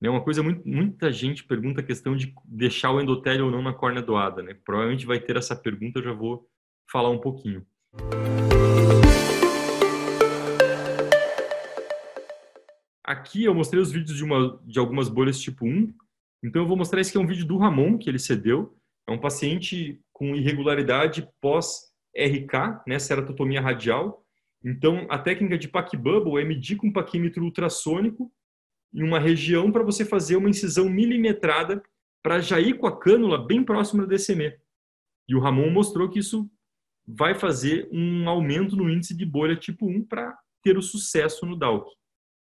Né? Uma coisa, muito, muita gente pergunta a questão de deixar o endotélio ou não na córnea doada. Né? Provavelmente vai ter essa pergunta, eu já vou falar um pouquinho. Aqui eu mostrei os vídeos de, uma, de algumas bolhas tipo 1. Então eu vou mostrar esse que é um vídeo do Ramon, que ele cedeu. É um paciente com irregularidade pós-RK, né, ceratotomia radial. Então a técnica de pack bubble é medir com paquímetro ultrassônico em uma região para você fazer uma incisão milimetrada para já ir com a cânula bem próxima do DCM. E o Ramon mostrou que isso vai fazer um aumento no índice de bolha tipo 1 para ter o sucesso no DALC.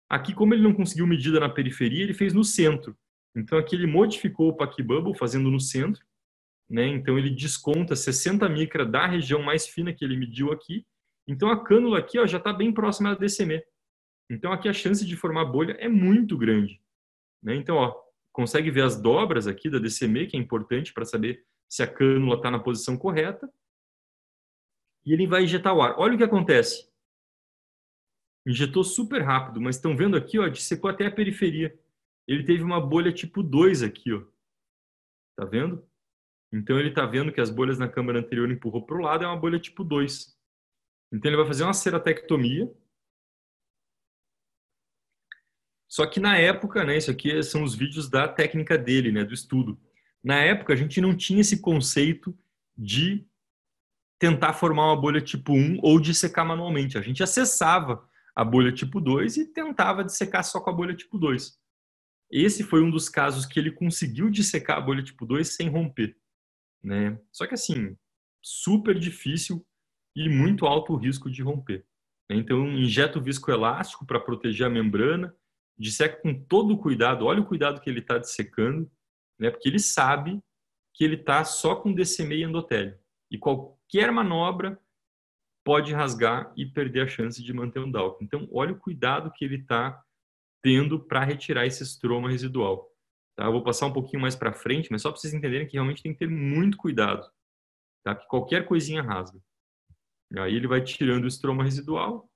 Aqui, como ele não conseguiu medida na periferia, ele fez no centro. Então, aqui ele modificou o Pack Bubble, fazendo no centro. Né? Então, ele desconta 60 micra da região mais fina que ele mediu aqui. Então, a cânula aqui ó, já está bem próxima da DCM. Então, aqui a chance de formar bolha é muito grande. Né? Então, ó, consegue ver as dobras aqui da DCM, que é importante para saber se a cânula está na posição correta. E ele vai injetar o ar. Olha o que acontece. Injetou super rápido, mas estão vendo aqui, ó, dissecou até a periferia. Ele teve uma bolha tipo 2 aqui, ó. Tá vendo? Então ele está vendo que as bolhas na câmara anterior empurrou para o lado, é uma bolha tipo 2. Então ele vai fazer uma ceratectomia, Só que na época, né, isso aqui são os vídeos da técnica dele, né, do estudo. Na época a gente não tinha esse conceito de tentar formar uma bolha tipo 1 ou de secar manualmente. A gente acessava a bolha tipo 2 e tentava dissecar só com a bolha tipo 2. Esse foi um dos casos que ele conseguiu dissecar a bolha tipo 2 sem romper. Né? Só que assim, super difícil e muito alto o risco de romper. Então, injeta o viscoelástico para proteger a membrana, disseca com todo o cuidado, olha o cuidado que ele está dissecando, né? porque ele sabe que ele está só com DCM e endotélio. E qualquer manobra pode rasgar e perder a chance de manter um DALC. Então, olha o cuidado que ele está tendo para retirar esse estroma residual. Tá? Eu vou passar um pouquinho mais para frente, mas só para vocês entenderem que realmente tem que ter muito cuidado, tá? que qualquer coisinha rasga. Aí ele vai tirando o estroma residual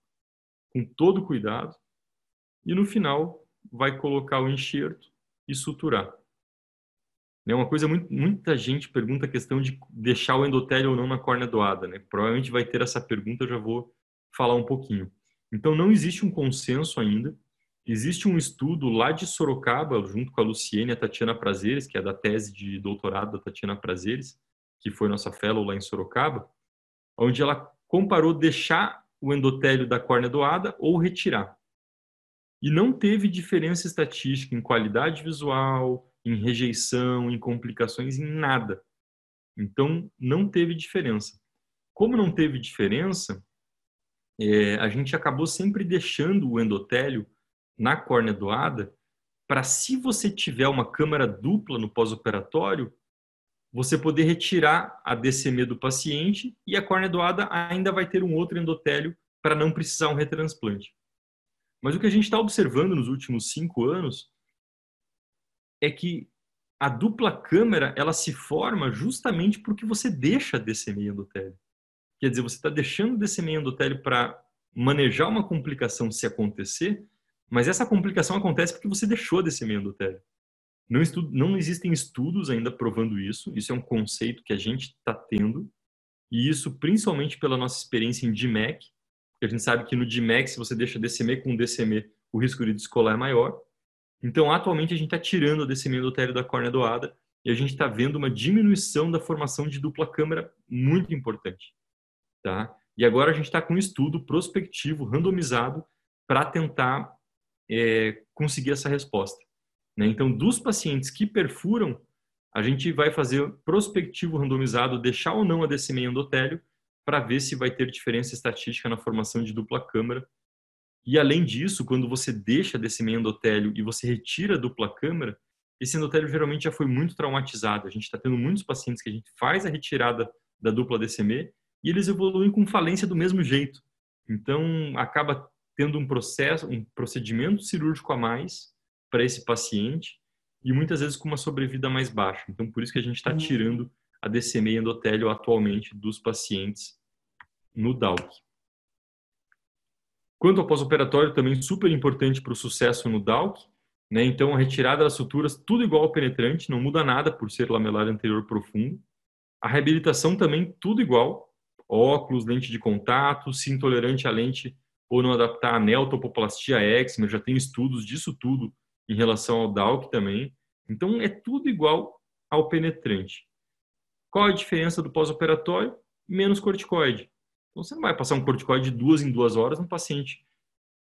com todo cuidado e no final vai colocar o enxerto e suturar. É uma coisa muito, muita gente pergunta a questão de deixar o endotélio ou não na córnea doada, né? Provavelmente vai ter essa pergunta, eu já vou falar um pouquinho. Então não existe um consenso ainda. Existe um estudo lá de Sorocaba, junto com a Luciene e a Tatiana Prazeres, que é da tese de doutorado da Tatiana Prazeres, que foi nossa fellow lá em Sorocaba, onde ela comparou deixar o endotélio da córnea doada ou retirar e não teve diferença estatística em qualidade visual, em rejeição, em complicações, em nada. Então, não teve diferença. Como não teve diferença, é, a gente acabou sempre deixando o endotélio na córnea doada para, se você tiver uma câmara dupla no pós-operatório, você poder retirar a DCM do paciente e a córnea doada ainda vai ter um outro endotélio para não precisar um retransplante. Mas o que a gente está observando nos últimos cinco anos é que a dupla câmera ela se forma justamente porque você deixa desse meio endotélio. Quer dizer, você está deixando desse meio endotélio para manejar uma complicação se acontecer, mas essa complicação acontece porque você deixou desse meio endotélio. Não, estudo, não existem estudos ainda provando isso, isso é um conceito que a gente está tendo, e isso principalmente pela nossa experiência em DMEC, porque a gente sabe que no DMEC, se você deixa DCM com DCM, o risco de descolar é maior. Então, atualmente, a gente está tirando a DCM endotélio da córnea doada e a gente está vendo uma diminuição da formação de dupla câmara muito importante. Tá? E agora a gente está com um estudo prospectivo, randomizado, para tentar é, conseguir essa resposta. Né? Então, dos pacientes que perfuram, a gente vai fazer prospectivo randomizado, deixar ou não a DCM endotélio, para ver se vai ter diferença estatística na formação de dupla câmara. E além disso, quando você deixa desse meio endotélio e você retira a dupla câmara, esse endotélio geralmente já foi muito traumatizado. A gente está tendo muitos pacientes que a gente faz a retirada da dupla DCM e eles evoluem com falência do mesmo jeito. Então, acaba tendo um processo, um procedimento cirúrgico a mais para esse paciente e muitas vezes com uma sobrevida mais baixa. Então, por isso que a gente está uhum. tirando a DCM endotélio atualmente dos pacientes no DALC. Quanto ao pós-operatório, também super importante para o sucesso no DALC, Né? Então, a retirada das suturas, tudo igual ao penetrante, não muda nada por ser lamelar anterior profundo. A reabilitação também, tudo igual. Óculos, lente de contato, se intolerante à lente ou não adaptar a neotopoplastia eczema, já tem estudos disso tudo em relação ao DALC também. Então, é tudo igual ao penetrante. Qual a diferença do pós-operatório? Menos corticoide. Então, você não vai passar um corticoide de duas em duas horas num paciente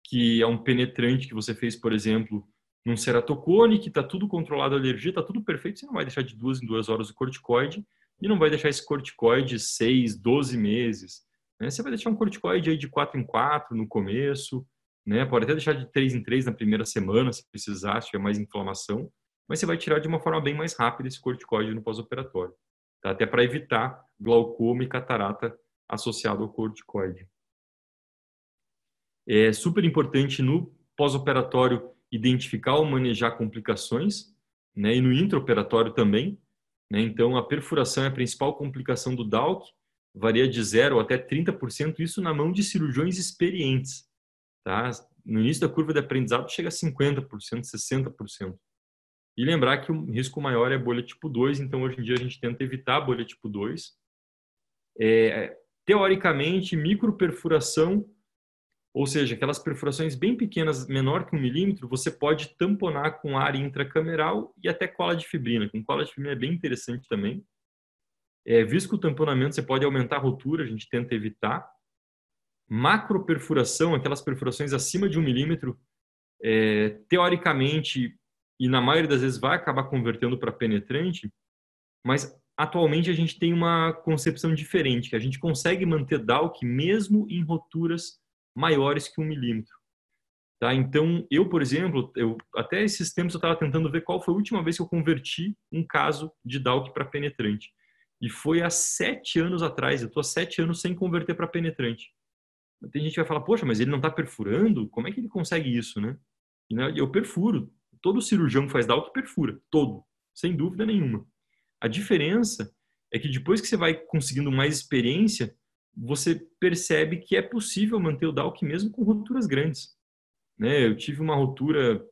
que é um penetrante que você fez, por exemplo, num ceratocone, que está tudo controlado a alergia, está tudo perfeito, você não vai deixar de duas em duas horas o corticoide e não vai deixar esse corticoide seis, doze meses. Né? Você vai deixar um corticoide aí de quatro em quatro no começo, né? pode até deixar de três em três na primeira semana, se precisar, se tiver mais inflamação, mas você vai tirar de uma forma bem mais rápida esse corticoide no pós-operatório, tá? até para evitar glaucoma e catarata associado ao corticoide. É super importante no pós-operatório identificar ou manejar complicações, né, e no intraoperatório também. Né, então, a perfuração é a principal complicação do DALC, varia de 0 até 30%, isso na mão de cirurgiões experientes. Tá? No início da curva de aprendizado chega a 50%, 60%. E lembrar que o risco maior é bolha tipo 2, então hoje em dia a gente tenta evitar a bolha tipo 2. É, teoricamente, microperfuração ou seja, aquelas perfurações bem pequenas, menor que um milímetro, você pode tamponar com ar intracameral e até cola de fibrina. Com cola de fibrina é bem interessante também. É, visto que o tamponamento você pode aumentar a rotura, a gente tenta evitar. Macroperfuração, aquelas perfurações acima de um milímetro, é, teoricamente, e na maioria das vezes vai acabar convertendo para penetrante, mas atualmente a gente tem uma concepção diferente, que a gente consegue manter DALC mesmo em roturas maiores que um milímetro. Tá? Então, eu, por exemplo, eu, até esses tempos eu estava tentando ver qual foi a última vez que eu converti um caso de DALC para penetrante. E foi há sete anos atrás. Eu estou há sete anos sem converter para penetrante. Tem gente que vai falar, poxa, mas ele não está perfurando? Como é que ele consegue isso, né? E, né, eu perfuro. Todo cirurgião que faz DALC perfura. Todo. Sem dúvida nenhuma. A diferença é que depois que você vai conseguindo mais experiência, você percebe que é possível manter o DALC mesmo com roturas grandes. Né? Eu tive uma rotura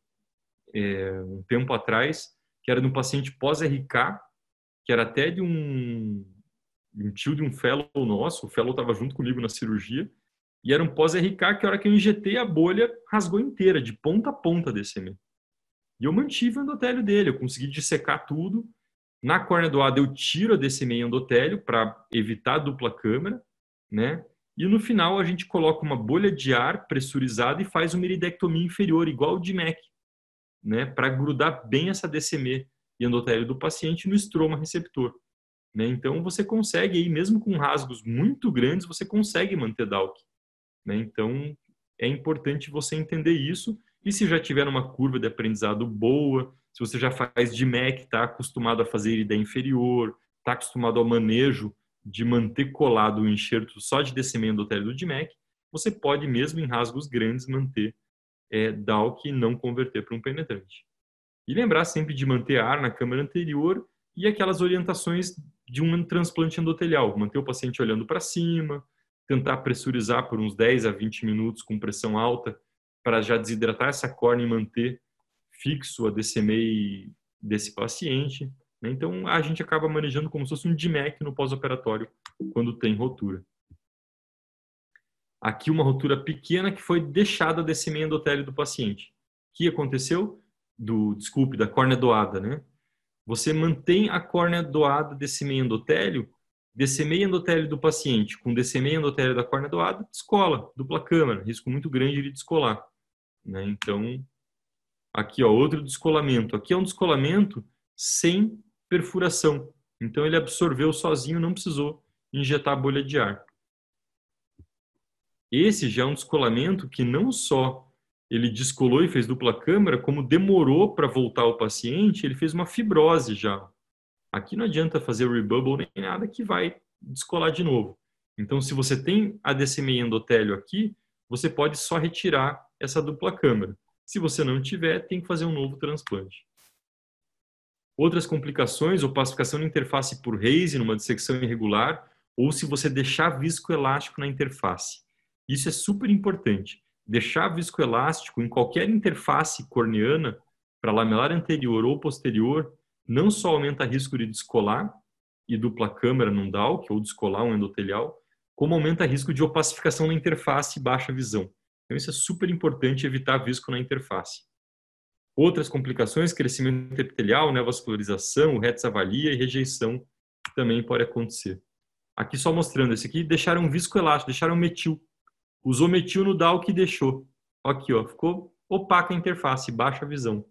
é, um tempo atrás, que era de um paciente pós-RK, que era até de um, um tio de um fellow nosso, o fellow estava junto comigo na cirurgia, e era um pós-RK que a hora que eu injetei a bolha rasgou inteira, de ponta a ponta desse. E eu mantive o endotélio dele, eu consegui dissecar tudo. Na córnea doada eu tiro a DCM endotélio para evitar a dupla câmera, né? E no final a gente coloca uma bolha de ar pressurizada e faz uma iridectomia inferior, igual o de MEC, né? Para grudar bem essa DCM e endotélio do paciente no estroma receptor. Né? Então você consegue aí, mesmo com rasgos muito grandes, você consegue manter DALC. Né? Então é importante você entender isso. E se já tiver uma curva de aprendizado boa, se você já faz de MEC, está acostumado a fazer ideia inferior, está acostumado ao manejo de manter colado o enxerto só de descimento endotélio do DMEC, você pode, mesmo em rasgos grandes, manter é, DALC e não converter para um penetrante. E lembrar sempre de manter ar na câmara anterior e aquelas orientações de um transplante endotelial, manter o paciente olhando para cima, tentar pressurizar por uns 10 a 20 minutos com pressão alta para já desidratar essa córnea e manter fixo a DCMA desse paciente. Né? Então, a gente acaba manejando como se fosse um DMEC no pós-operatório, quando tem rotura. Aqui uma rotura pequena que foi deixada desse meio endotélio do paciente. O que aconteceu? Do, desculpe, da córnea doada, né? Você mantém a córnea doada meio endotélio, meio endotélio do paciente com meio endotélio da córnea doada, descola, dupla câmara, risco muito grande de descolar. Né? Então, aqui ó, outro descolamento. Aqui é um descolamento sem perfuração. Então ele absorveu sozinho, não precisou injetar bolha de ar. Esse já é um descolamento que não só ele descolou e fez dupla câmara, como demorou para voltar ao paciente, ele fez uma fibrose já. Aqui não adianta fazer rebubble nem nada que vai descolar de novo. Então, se você tem a DCMI endotélio aqui, você pode só retirar essa dupla câmara. Se você não tiver, tem que fazer um novo transplante. Outras complicações, opacificação na interface por Reise, numa dissecção irregular, ou se você deixar viscoelástico na interface. Isso é super importante. Deixar viscoelástico em qualquer interface corneana para lamelar anterior ou posterior, não só aumenta risco de descolar e dupla câmera num DALC ou descolar um endotelial, como aumenta risco de opacificação na interface e baixa visão. Então isso é super importante evitar visco na interface. Outras complicações, crescimento epitelial, neovascularização, Hertz avalia e rejeição também pode acontecer. Aqui só mostrando, esse aqui deixaram viscoelástico, deixaram metil. Usou metil no DAO que deixou. Aqui, ó, ficou opaca a interface, baixa visão.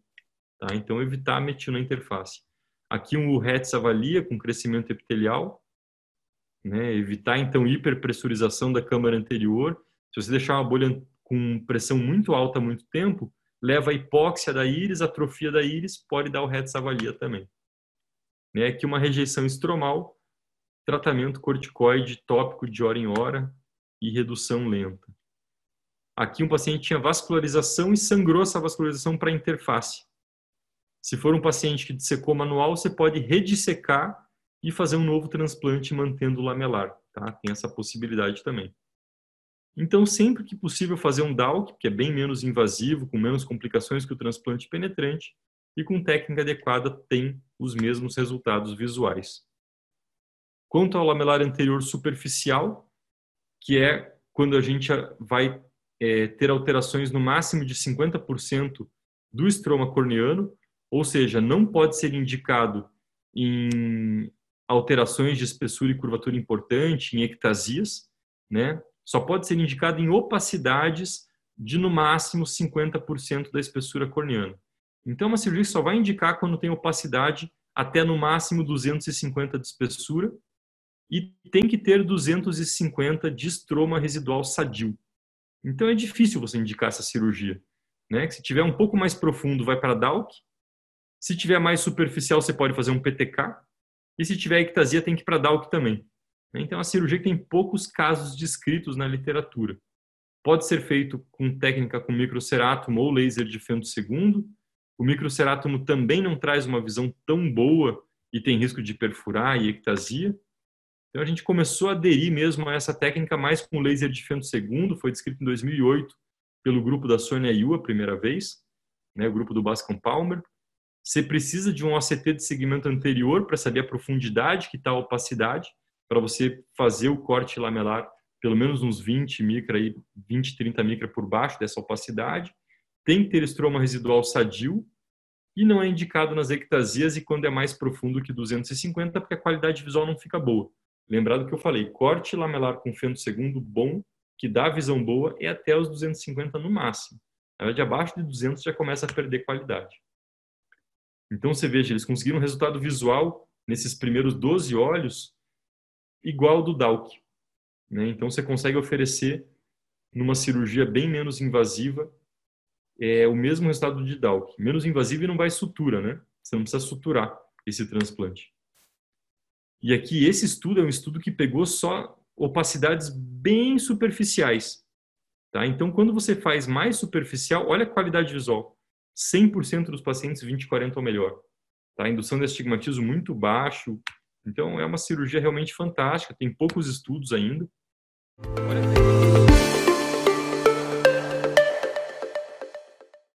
Tá? Então, evitar metil na interface. Aqui um Hertz avalia com crescimento epitelial. Né? Evitar, então, hiperpressurização da câmara anterior. Se você deixar uma bolha com pressão muito alta há muito tempo, leva a hipóxia da íris, atrofia da íris, pode dar o Hertz avalia também. Né? Aqui uma rejeição estromal, tratamento corticoide tópico de hora em hora e redução lenta. Aqui um paciente tinha vascularização e sangrou essa vascularização para interface. Se for um paciente que dissecou manual, você pode redissecar e fazer um novo transplante mantendo o lamelar. Tá? Tem essa possibilidade também. Então, sempre que possível, fazer um DALC, que é bem menos invasivo, com menos complicações que o transplante penetrante, e com técnica adequada tem os mesmos resultados visuais. Quanto ao lamelar anterior superficial, que é quando a gente vai é, ter alterações no máximo de 50% do estroma corneano, ou seja, não pode ser indicado em alterações de espessura e curvatura importante, em ectasias, né? Só pode ser indicado em opacidades de no máximo 50% da espessura corneana. Então, uma cirurgia só vai indicar quando tem opacidade até no máximo 250 de espessura e tem que ter 250 de estroma residual sadio. Então, é difícil você indicar essa cirurgia. Né? Se tiver um pouco mais profundo, vai para DALC. Se tiver mais superficial, você pode fazer um PTK. E se tiver ectasia, tem que ir para DALC também. Então, é uma cirurgia que tem poucos casos descritos na literatura. Pode ser feito com técnica com microcerátomo ou laser de segundo o microcerátomo também não traz uma visão tão boa e tem risco de perfurar e ectasia. Então a gente começou a aderir mesmo a essa técnica mais com laser de segundo, foi descrito em 2008 pelo grupo da Sônia Yu a primeira vez, né, o grupo do Bascom Palmer. Você precisa de um OCT de segmento anterior para saber a profundidade que está a opacidade, para você fazer o corte lamelar pelo menos uns 20 micra, 20, 30 micra por baixo dessa opacidade tem que ter estroma residual sadio e não é indicado nas ectasias e quando é mais profundo que 250, porque a qualidade visual não fica boa. Lembrado que eu falei, corte lamelar com fento segundo bom, que dá visão boa, é até os 250 no máximo. Na verdade, abaixo de 200 já começa a perder qualidade. Então você veja, eles conseguiram um resultado visual nesses primeiros 12 olhos igual ao do Dalk. Né? Então você consegue oferecer numa cirurgia bem menos invasiva é o mesmo resultado de Dalk, menos invasivo e não vai sutura, né? Você não precisa suturar esse transplante. E aqui esse estudo é um estudo que pegou só opacidades bem superficiais, tá? Então quando você faz mais superficial, olha a qualidade visual. 100% dos pacientes 20, 40 ou melhor. Tá? Indução de astigmatismo muito baixo. Então é uma cirurgia realmente fantástica, tem poucos estudos ainda.